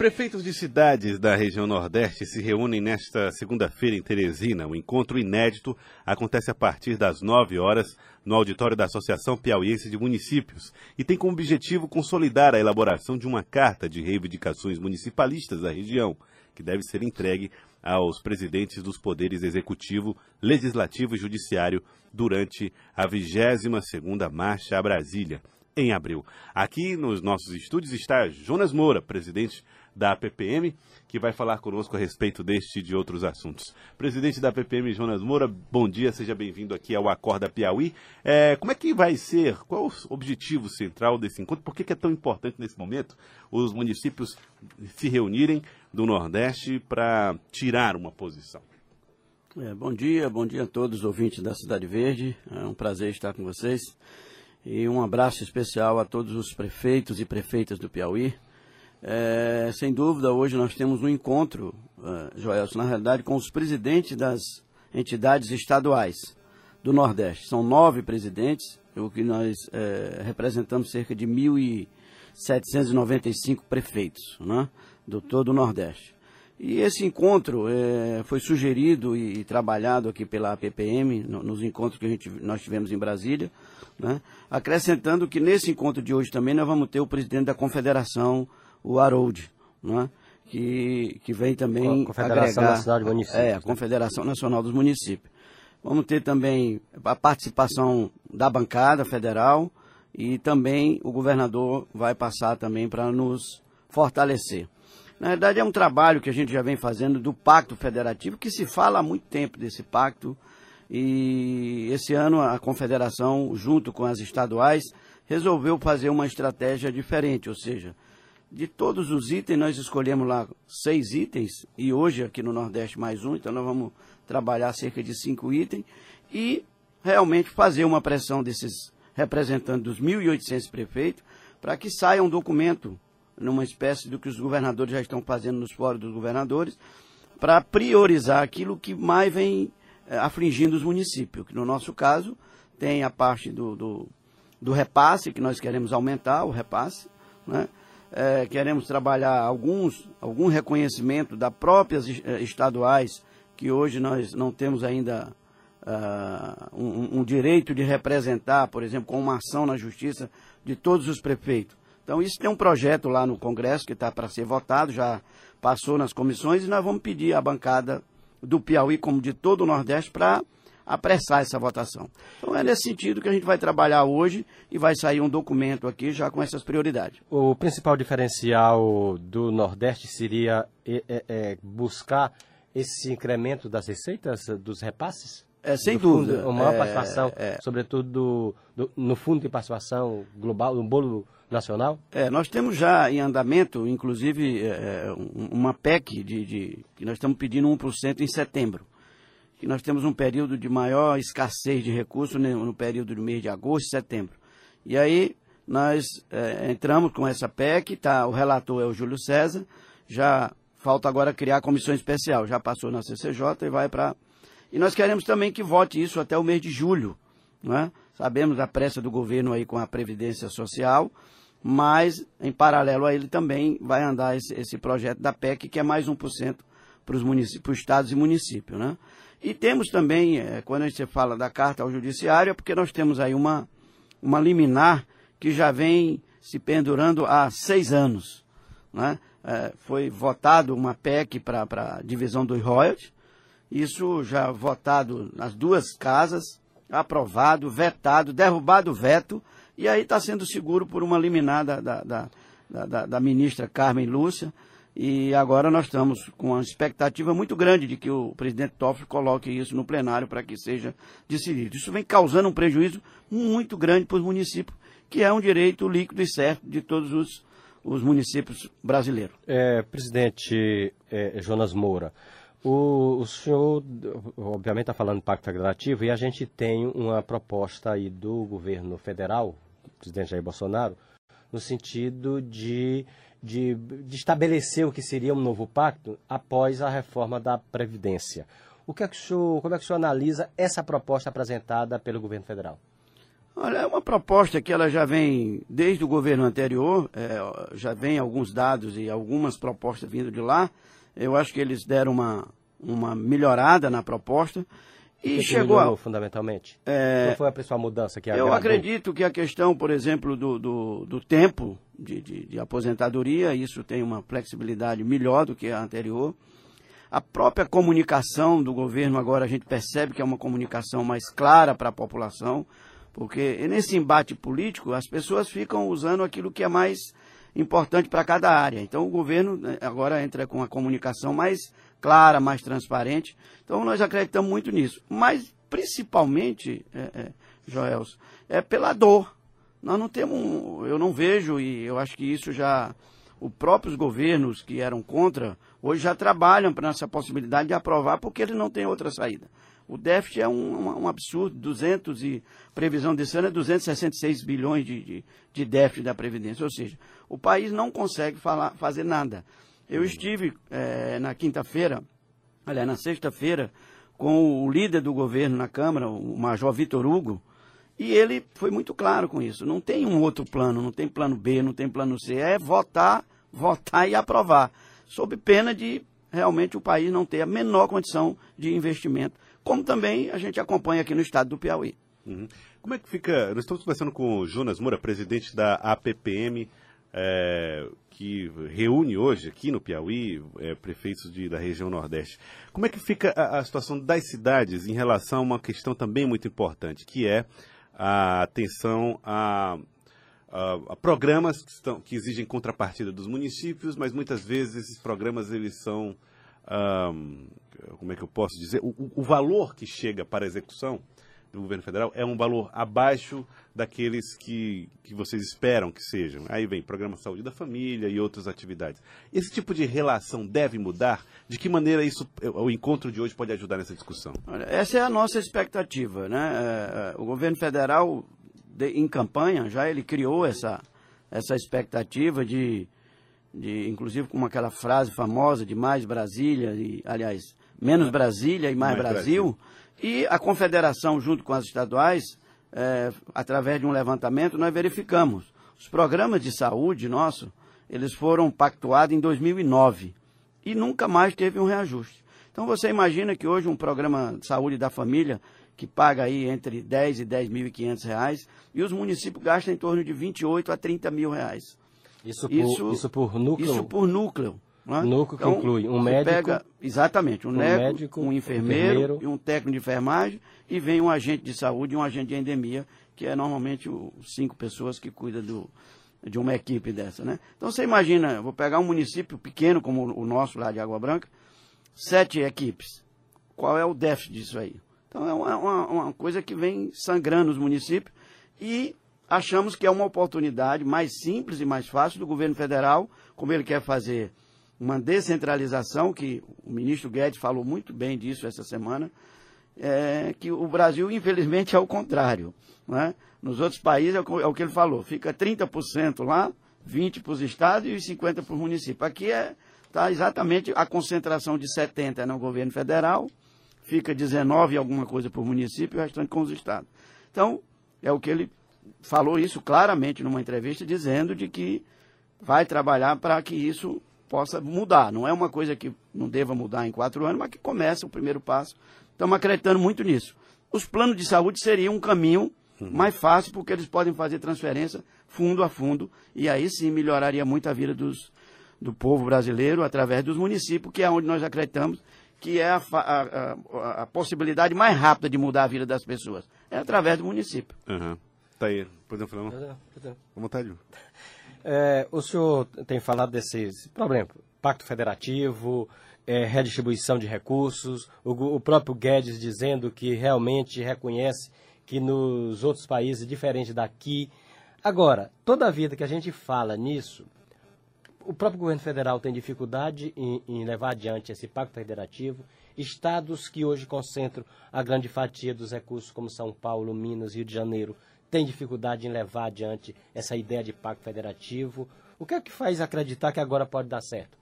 Prefeitos de cidades da região Nordeste se reúnem nesta segunda-feira em Teresina. O encontro inédito acontece a partir das 9 horas no auditório da Associação Piauiense de Municípios e tem como objetivo consolidar a elaboração de uma carta de reivindicações municipalistas da região, que deve ser entregue aos presidentes dos poderes executivo, legislativo e judiciário durante a 22ª Marcha a Brasília, em abril. Aqui nos nossos estúdios está Jonas Moura, presidente da PPM, que vai falar conosco a respeito deste e de outros assuntos. Presidente da PPM, Jonas Moura, bom dia, seja bem-vindo aqui ao Acorda Piauí. É, como é que vai ser, qual o objetivo central desse encontro? Por que, é tão importante nesse momento os municípios se reunirem do Nordeste para tirar uma posição? É, bom dia, bom dia a todos os ouvintes da Cidade Verde. É um prazer estar com vocês. E um abraço especial a todos os prefeitos e prefeitas do Piauí, é, sem dúvida, hoje nós temos um encontro, uh, Joelson, na realidade, com os presidentes das entidades estaduais do Nordeste. São nove presidentes, o que nós é, representamos cerca de 1.795 prefeitos né, do todo o Nordeste. E esse encontro é, foi sugerido e, e, trabalhado aqui pela APPM, no, nos encontros que a gente, nós tivemos em Brasília, né, acrescentando que nesse encontro de hoje também nós vamos ter o presidente da Confederação o Harold, né? que, que vem também a Confederação agregar, Nacional de Municípios. É, a Confederação Nacional dos Municípios. Vamos ter também a participação da bancada federal e também o governador vai passar também para nos fortalecer. Na verdade, é um trabalho que a gente já vem fazendo do Pacto Federativo, que se fala há muito tempo desse pacto. E esse ano a Confederação, junto com as estaduais, resolveu fazer uma estratégia diferente, ou seja, de todos os itens, nós escolhemos lá seis itens, e hoje aqui no Nordeste mais um, então nós vamos trabalhar cerca de cinco itens, e realmente fazer uma pressão desses representantes dos 1.800 prefeitos, para que saia um documento, numa espécie do que os governadores já estão fazendo nos fóruns dos governadores, para priorizar aquilo que mais vem é, afligindo os municípios, que no nosso caso tem a parte do, do, do repasse, que nós queremos aumentar o repasse, né? É, queremos trabalhar alguns, algum reconhecimento das próprias é, estaduais, que hoje nós não temos ainda uh, um, um, direito de representar, por exemplo, com uma ação na justiça de todos os prefeitos. Então, isso tem um projeto lá no Congresso que está para ser votado, já passou nas comissões, e nós vamos pedir à bancada do Piauí, como de todo o Nordeste, para apressar essa votação. Então é nesse sentido que a gente vai trabalhar hoje e vai sair um documento aqui já com essas prioridades. O principal diferencial do Nordeste seria é, é, é buscar esse incremento das receitas, dos repasses? É, sem dúvida. Uma maior é, participação, é, sobretudo do, do, no fundo de participação global, no bolo nacional? É, nós temos já em andamento, inclusive, é, uma PEC de, de, que nós estamos pedindo 1% em setembro que nós temos um período de maior escassez de recursos né, no período do mês de agosto e setembro. E aí nós é, entramos com essa PEC, tá, o relator é o Júlio César, já falta agora criar a comissão especial, já passou na CCJ e vai para... E nós queremos também que vote isso até o mês de julho, né? Sabemos a pressa do governo aí com a Previdência Social, mas em paralelo a ele também vai andar esse, esse projeto da PEC, que é mais 1% para os estados e municípios, né? E temos também, é, quando a gente fala da carta ao judiciário, é porque nós temos aí uma, uma liminar que já vem se pendurando há seis anos. Né? É, foi votado uma PEC para a divisão dos royalties, isso já votado nas duas casas, aprovado, vetado, derrubado o veto, e aí está sendo seguro por uma liminar da, da, da, da, da ministra Carmen Lúcia, e agora nós estamos com uma expectativa muito grande de que o presidente Toffoli coloque isso no plenário para que seja decidido. Isso vem causando um prejuízo muito grande para os municípios, que é um direito líquido e certo de todos os, os municípios brasileiros. É, presidente é, Jonas Moura, o, o senhor, obviamente, está falando do Pacto Federativo e a gente tem uma proposta aí do governo federal, presidente Jair Bolsonaro, no sentido de de, de estabelecer o que seria um novo pacto após a reforma da Previdência. O que é que o senhor, como é que o senhor analisa essa proposta apresentada pelo governo federal? Olha, é uma proposta que ela já vem desde o governo anterior, é, já vem alguns dados e algumas propostas vindo de lá. Eu acho que eles deram uma, uma melhorada na proposta. E que chegou a... fundamentalmente? É, Qual foi a principal mudança que Eu agradou? acredito que a questão, por exemplo, do, do, do tempo de, de, de, aposentadoria, isso tem uma flexibilidade melhor do que a anterior. A própria comunicação do governo agora a gente percebe que é uma comunicação mais clara para a população, porque nesse embate político as pessoas ficam usando aquilo que é mais importante para cada área. Então o governo né, agora entra com a comunicação mais clara, mais transparente. Então nós acreditamos muito nisso. Mas principalmente, é, é, Joels, é pela dor. Nós não temos, eu não vejo, e eu acho que isso já, os próprios governos que eram contra, hoje já trabalham para essa possibilidade de aprovar, porque eles não têm outra saída. O déficit é um, um, absurdo, 200 e previsão desse ano é 266 bilhões de, de, de déficit da Previdência, ou seja, o país não consegue falar, fazer nada. Eu estive é, na quinta-feira, aliás, na sexta-feira, com o líder do governo na Câmara, o Major Vitor Hugo, e ele foi muito claro com isso. Não tem um outro plano, não tem plano B, não tem plano C. É votar, votar e aprovar. Sob pena de realmente o país não ter a menor condição de investimento. Como também a gente acompanha aqui no estado do Piauí. Uhum. Como é que fica? Nós estamos conversando com o Jonas Moura, presidente da APPM é, que reúne hoje aqui no Piauí é, prefeitos de, da região Nordeste. Como é que fica a, a, situação das cidades em relação a uma questão também muito importante, que é a atenção a, a, a programas que, estão, que, exigem contrapartida dos municípios, mas muitas vezes esses programas eles são, um, como é que eu posso dizer, o, o valor que chega para a execução do governo federal é um valor abaixo daqueles que, que vocês esperam que sejam. Aí vem programa Saúde da Família e outras atividades. Esse tipo de relação deve mudar? De que maneira isso, o encontro de hoje pode ajudar nessa discussão? Olha, essa é a nossa expectativa. Né? É, é, o governo federal, de, em campanha, já ele criou essa, essa expectativa de, de, inclusive com aquela frase famosa de mais Brasília, e, aliás, menos Brasília e mais, mais Brasil. Brasil e a confederação, junto com as estaduais, é, através de um levantamento, nós verificamos. Os programas de saúde nossos, eles foram pactuados em 2009 e nunca mais teve um reajuste. Então você imagina que hoje um programa de saúde da família, que paga aí entre 10 e 10.500 reais, e os municípios gastam em torno de 28 a 30 mil reais. Isso por, isso, isso por núcleo? Isso por núcleo. Né? Núcleo então, que inclui um médico. Pega, exatamente, um, um médico, um enfermeiro, enfermeiro, e um técnico de enfermagem, e vem um agente de saúde e um agente de endemia, que é normalmente o, cinco pessoas que cuidam do, de uma equipe dessa. Né? Então você imagina, vou pegar um município pequeno como o nosso lá de Água Branca, sete equipes. Qual é o déficit disso aí? Então é uma, uma, uma coisa que vem sangrando os municípios e achamos que é uma oportunidade mais simples e mais fácil do governo federal, como ele quer fazer uma descentralização, que o ministro Guedes falou muito bem disso essa semana, é, que o Brasil, infelizmente, é o contrário. Né? Nos outros países, é o, é o que ele falou, fica 30% lá, 20% para os estados e 50% para os municípios. Aqui está é, tá exatamente a concentração de 70% no governo federal, fica 19% alguma coisa para o município e o restante com os estados. Então, é o que ele falou isso claramente numa entrevista, dizendo de que vai trabalhar para que isso possa mudar. Não é uma coisa que não deva mudar em quatro anos, mas que começa o primeiro passo. Estamos acreditando muito nisso. Os planos de saúde seriam um caminho uhum. mais fácil, porque eles podem fazer transferência fundo a fundo, e aí sim melhoraria muito a vida dos, do povo brasileiro através dos municípios, que é onde nós acreditamos que é a, a, a, a possibilidade mais rápida de mudar a vida das pessoas. É através do município. Uhum. Tá aí. Podemos falar? Não? À vontade. É, o senhor tem falado desse problema, pacto federativo, é, redistribuição de recursos, o, o, próprio Guedes dizendo que realmente reconhece que nos outros países, diferente daqui. Agora, toda a vida que a gente fala nisso, o próprio governo federal tem dificuldade em, em levar adiante esse pacto federativo. Estados que hoje concentram a grande fatia dos recursos, como São Paulo, Minas, Rio de Janeiro, tem dificuldade em levar adiante essa ideia de pacto federativo? O que é que faz acreditar que agora pode dar certo?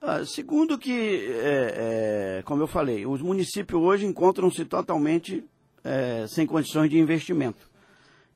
Ah, segundo que, é, é, como eu falei, os municípios hoje encontram-se totalmente é, sem condições de investimento.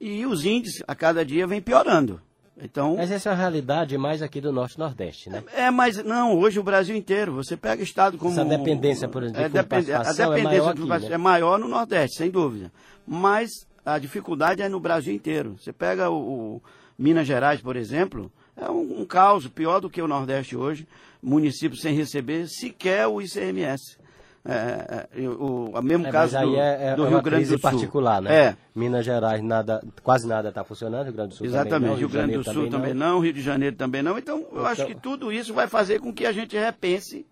e os índices a cada dia vem piorando. Então, Mas essa é uma realidade mais aqui do Norte e Nordeste, né? é, mas não, hoje o Brasil inteiro. Você pega estado como. Essa dependência, por exemplo, de é, depende- a participação é dependência maior aqui, né? é maior no Nordeste, sem dúvida. Mas a dificuldade é no Brasil inteiro. Você pega o, o Minas Gerais, por exemplo, é um, um caos pior do que o Nordeste hoje. Municípios sem receber sequer o ICMS. É, é, o, o mesmo É, caso do, é, é do Rio Grande do Sul. particular, né? É, Minas Gerais, nada, quase nada está funcionando, Rio Grande do Sul Exatamente, também não, Rio de Grande do Sul também não. Rio de Janeiro também não. Então, eu acho que Então- tudo isso vai fazer com que a gente repense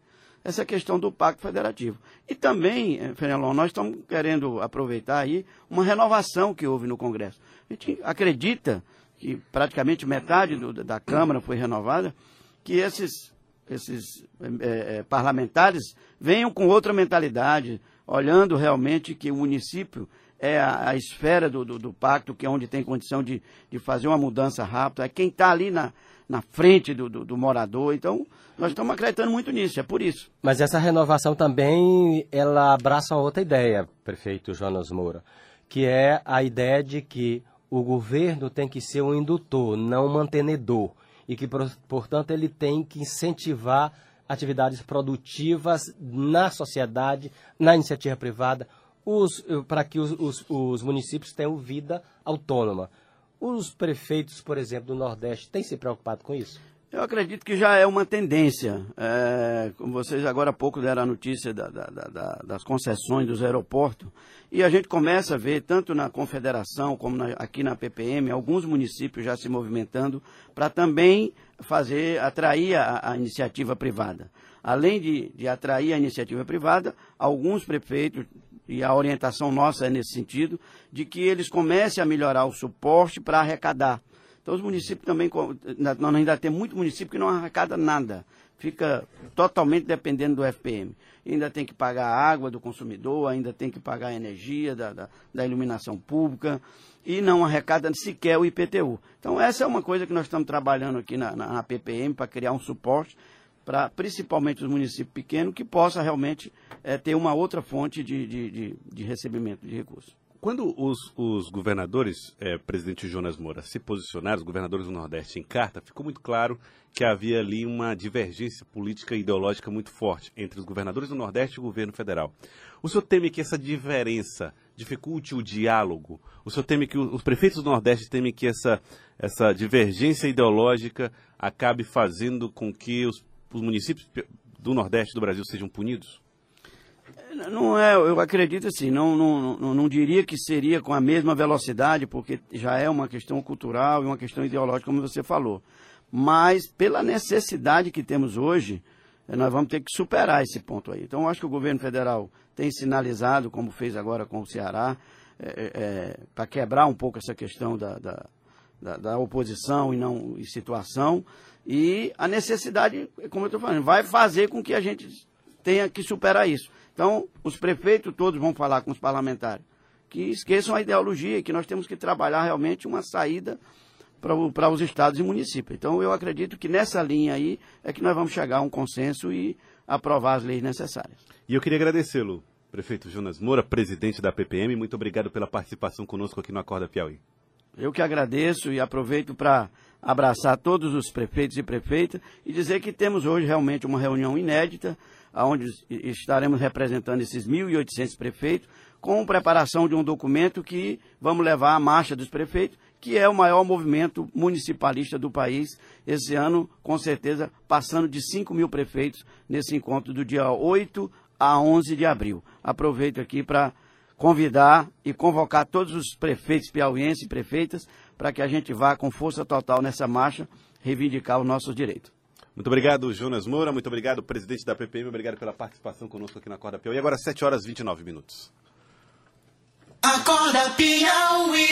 essa questão do Pacto Federativo. E também, eh, Fenelon, nós estamos querendo aproveitar aí uma renovação que houve no Congresso. A gente acredita que praticamente metade do- da Câmara foi renovada, que esses, esses eh, eh, parlamentares venham com outra mentalidade, olhando realmente que o município é a, a esfera do, do, do pacto, que é onde tem condição de, de fazer uma mudança rápida, é quem está ali na, na frente do, do, do morador. Então, nós estamos acreditando muito nisso, é por isso. Mas essa renovação também, ela abraça uma outra ideia, prefeito Jonas Moura, que é a ideia de que o governo tem que ser um indutor, não um mantenedor, e que, por- portanto, ele tem que incentivar atividades produtivas na sociedade, na iniciativa privada, para que os, os- os municípios tenham vida autônoma. Os prefeitos, por exemplo, do Nordeste, têm se preocupado com isso? Eu acredito que já é uma tendência. É, como vocês agora há pouco deram a notícia da- da- da- da- das concessões dos aeroportos, e a gente começa a ver, tanto na Confederação como na- aqui na PPM, alguns municípios já se movimentando para também fazer, atrair a, a iniciativa privada. Além de, de atrair a iniciativa privada, alguns prefeitos, e a orientação nossa é nesse sentido, de que eles comecem a melhorar o suporte para arrecadar. Então os municípios também, nós ainda temos muito município que não arrecada nada, fica totalmente dependendo do FPM. Ainda tem que pagar a água do consumidor, ainda tem que pagar a energia da, da, da iluminação pública e não arrecada sequer o IPTU. Então essa é uma coisa que nós estamos trabalhando aqui na, na, na PPM para criar um suporte para principalmente os municípios pequenos que possa realmente eh, ter uma outra fonte de, de, de, de recebimento de recursos. Quando os, os governadores, eh, presidente Jonas Moura, se posicionaram, os governadores do Nordeste, em carta, ficou muito claro que havia ali uma divergência política e ideológica muito forte entre os governadores do Nordeste e o governo federal. O senhor teme que essa diferença dificulte o diálogo? O senhor teme que os prefeitos do Nordeste temem que essa, essa divergência ideológica acabe fazendo com que os, os municípios do Nordeste do Brasil sejam punidos? Não é, eu acredito assim, não, não, não, não diria que seria com a mesma velocidade, porque já é uma questão cultural e uma questão ideológica, como você falou. Mas pela necessidade que temos hoje, eh, nós vamos ter que superar esse ponto aí. Então, eu acho que o governo federal tem sinalizado, como fez agora com o Ceará, para quebrar um pouco essa questão da, da, da, da oposição e não e situação. E a necessidade, como eu estou falando, vai fazer com que a gente tenha que superar isso. Então, os prefeitos todos vão falar com os parlamentares que esqueçam a ideologia, que nós temos que trabalhar realmente uma saída para os estados e municípios. Então, eu acredito que nessa linha aí é que nós vamos chegar a um consenso e aprovar as leis necessárias. E eu queria agradecê-lo, prefeito Jonas Moura, presidente da PPM. Muito obrigado pela participação conosco aqui no Acorda Piauí. Eu que agradeço e aproveito para abraçar todos os prefeitos e prefeitas e dizer que temos hoje realmente uma reunião inédita, onde estaremos representando esses 1.800 prefeitos, com preparação de um documento que vamos levar à marcha dos prefeitos, que é o maior movimento municipalista do país. Esse ano, com certeza, passando de 5 mil prefeitos nesse encontro do dia 8 a 11 de abril. Aproveito aqui para convidar e convocar todos os prefeitos piauienses e prefeitas para que a gente vá com força total nessa marcha reivindicar os nossos direitos. Muito obrigado, Jonas Moura. Muito obrigado, presidente da PPM. Obrigado pela participação conosco aqui na Acorda Piauí. Agora, 7 horas e 29 minutos. Acorda Piauí.